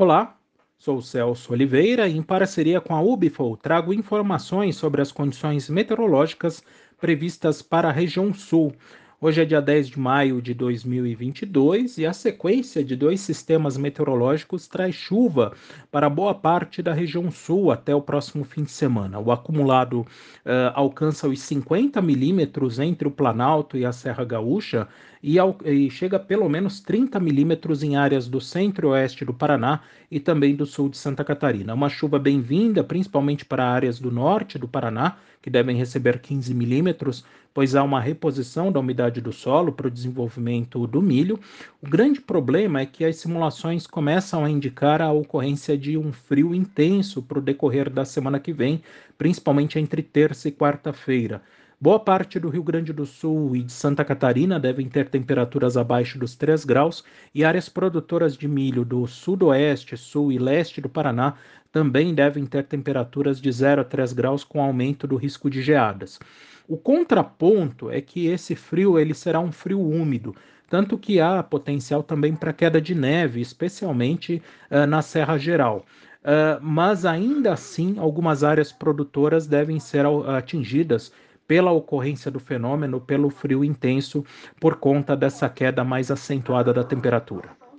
Olá, sou Celso Oliveira e, em parceria com a Ubifol, trago informações sobre as condições meteorológicas previstas para a região sul. Hoje é dia 10 de maio de 2022 e a sequência de dois sistemas meteorológicos traz chuva para boa parte da região sul até o próximo fim de semana. O acumulado uh, alcança os 50 milímetros entre o Planalto e a Serra Gaúcha e, ao, e chega a pelo menos 30 milímetros em áreas do centro e oeste do Paraná e também do sul de Santa Catarina. Uma chuva bem-vinda, principalmente para áreas do norte do Paraná, que devem receber 15 milímetros, pois há uma reposição da umidade do solo para o desenvolvimento do milho. O grande problema é que as simulações começam a indicar a ocorrência de um frio intenso para o decorrer da semana que vem, principalmente entre terça e quarta-feira. Boa parte do Rio Grande do Sul e de Santa Catarina devem ter temperaturas abaixo dos 3 graus e áreas produtoras de milho do sudoeste, sul e leste do Paraná também devem ter temperaturas de 0 a 3 graus com aumento do risco de geadas. O contraponto é que esse frio ele será um frio úmido, tanto que há potencial também para queda de neve, especialmente uh, na Serra Geral. Uh, mas ainda assim, algumas áreas produtoras devem ser atingidas pela ocorrência do fenômeno, pelo frio intenso, por conta dessa queda mais acentuada da temperatura.